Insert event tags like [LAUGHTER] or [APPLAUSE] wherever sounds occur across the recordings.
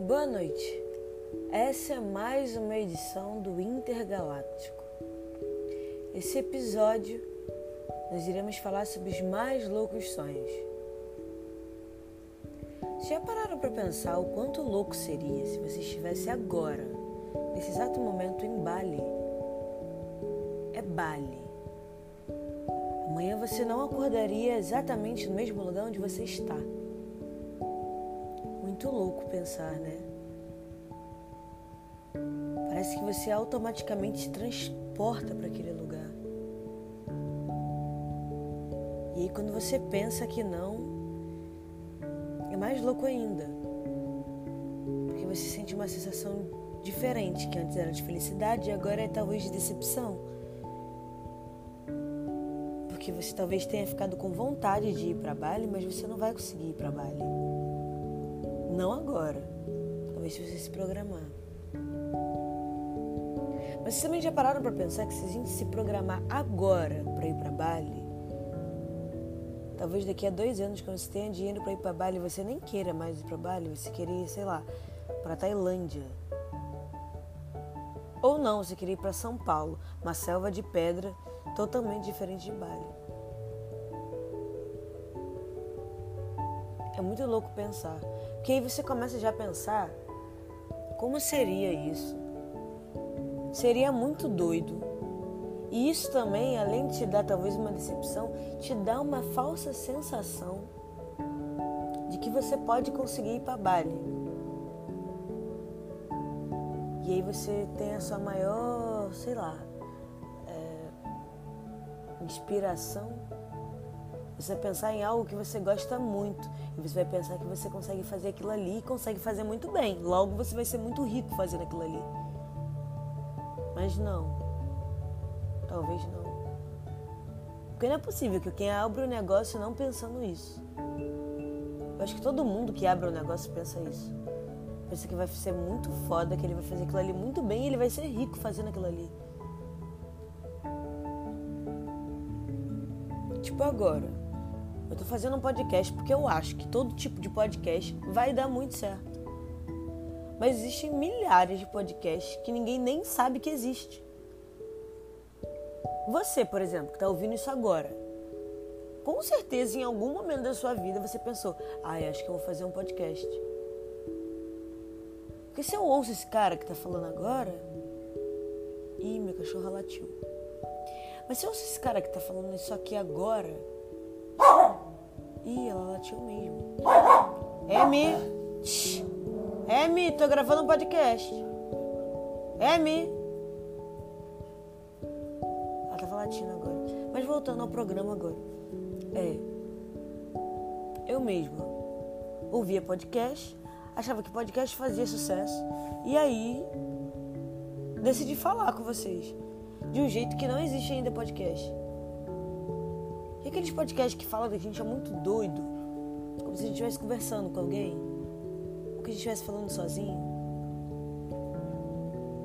noite. Essa é mais uma edição do Intergaláctico. Esse episódio nós iremos falar sobre os mais loucos sonhos. Já pararam para pensar o quanto louco seria se você estivesse agora, nesse exato momento, em Bali? É Bali. Amanhã você não acordaria exatamente no mesmo lugar onde você está. Muito louco pensar, né? Parece que você automaticamente se transporta para aquele lugar. E aí, quando você pensa que não, é mais louco ainda. Porque você sente uma sensação diferente, que antes era de felicidade e agora é talvez de decepção. Porque você talvez tenha ficado com vontade de ir para Bali, mas você não vai conseguir ir para Bali. Não agora. Talvez se você se programar. Mas vocês também já pararam para pensar que se a gente se programar agora para ir para Bali, talvez daqui a dois anos, quando você tenha dinheiro para ir para Bali, você nem queira mais ir para Bali, você queria ir, sei lá, para Tailândia. Ou não, você queria ir para São Paulo, uma selva de pedra totalmente diferente de Bali. É muito louco pensar. Porque aí você começa já a pensar como seria isso. Seria muito doido. E isso também, além de te dar talvez uma decepção, te dá uma falsa sensação de que você pode conseguir ir para Bali. E aí você tem a sua maior, sei lá, é, inspiração. Você vai pensar em algo que você gosta muito. E você vai pensar que você consegue fazer aquilo ali e consegue fazer muito bem. Logo você vai ser muito rico fazendo aquilo ali. Mas não. Talvez não. Porque não é possível que quem abre o negócio não pensando isso. Eu acho que todo mundo que abre o negócio pensa isso. Pensa que vai ser muito foda, que ele vai fazer aquilo ali muito bem e ele vai ser rico fazendo aquilo ali. Tipo agora. Eu tô fazendo um podcast porque eu acho que todo tipo de podcast vai dar muito certo. Mas existem milhares de podcasts que ninguém nem sabe que existe. Você, por exemplo, que está ouvindo isso agora, com certeza em algum momento da sua vida você pensou: ah, acho que eu vou fazer um podcast. Porque se eu ouço esse cara que está falando agora. Ih, meu cachorro latiu. Mas se eu ouço esse cara que está falando isso aqui agora. Ih, ela latiu mesmo. Emi! Emi, tô gravando um podcast. Emi! Ela tava latindo agora. Mas voltando ao programa agora. É. Eu mesma ouvia podcast, achava que podcast fazia sucesso. E aí decidi falar com vocês. De um jeito que não existe ainda podcast. E aqueles podcasts que falam que a gente é muito doido. Como se a gente estivesse conversando com alguém. Ou que a gente estivesse falando sozinho.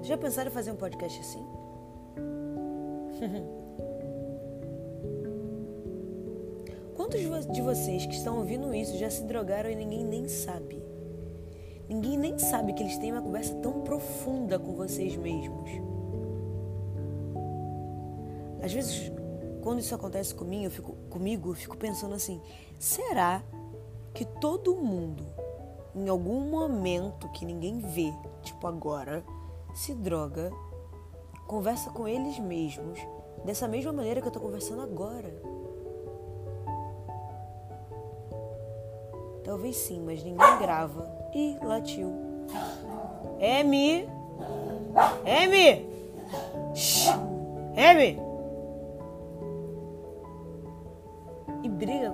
Já pensaram em fazer um podcast assim? [LAUGHS] Quantos de vocês que estão ouvindo isso já se drogaram e ninguém nem sabe? Ninguém nem sabe que eles têm uma conversa tão profunda com vocês mesmos. Às vezes, quando isso acontece comigo, eu fico, comigo, eu fico pensando assim: será que todo mundo, em algum momento que ninguém vê, tipo agora, se droga, conversa com eles mesmos dessa mesma maneira que eu tô conversando agora? Talvez sim, mas ninguém grava. Ih, latiu. M. M. M. E briga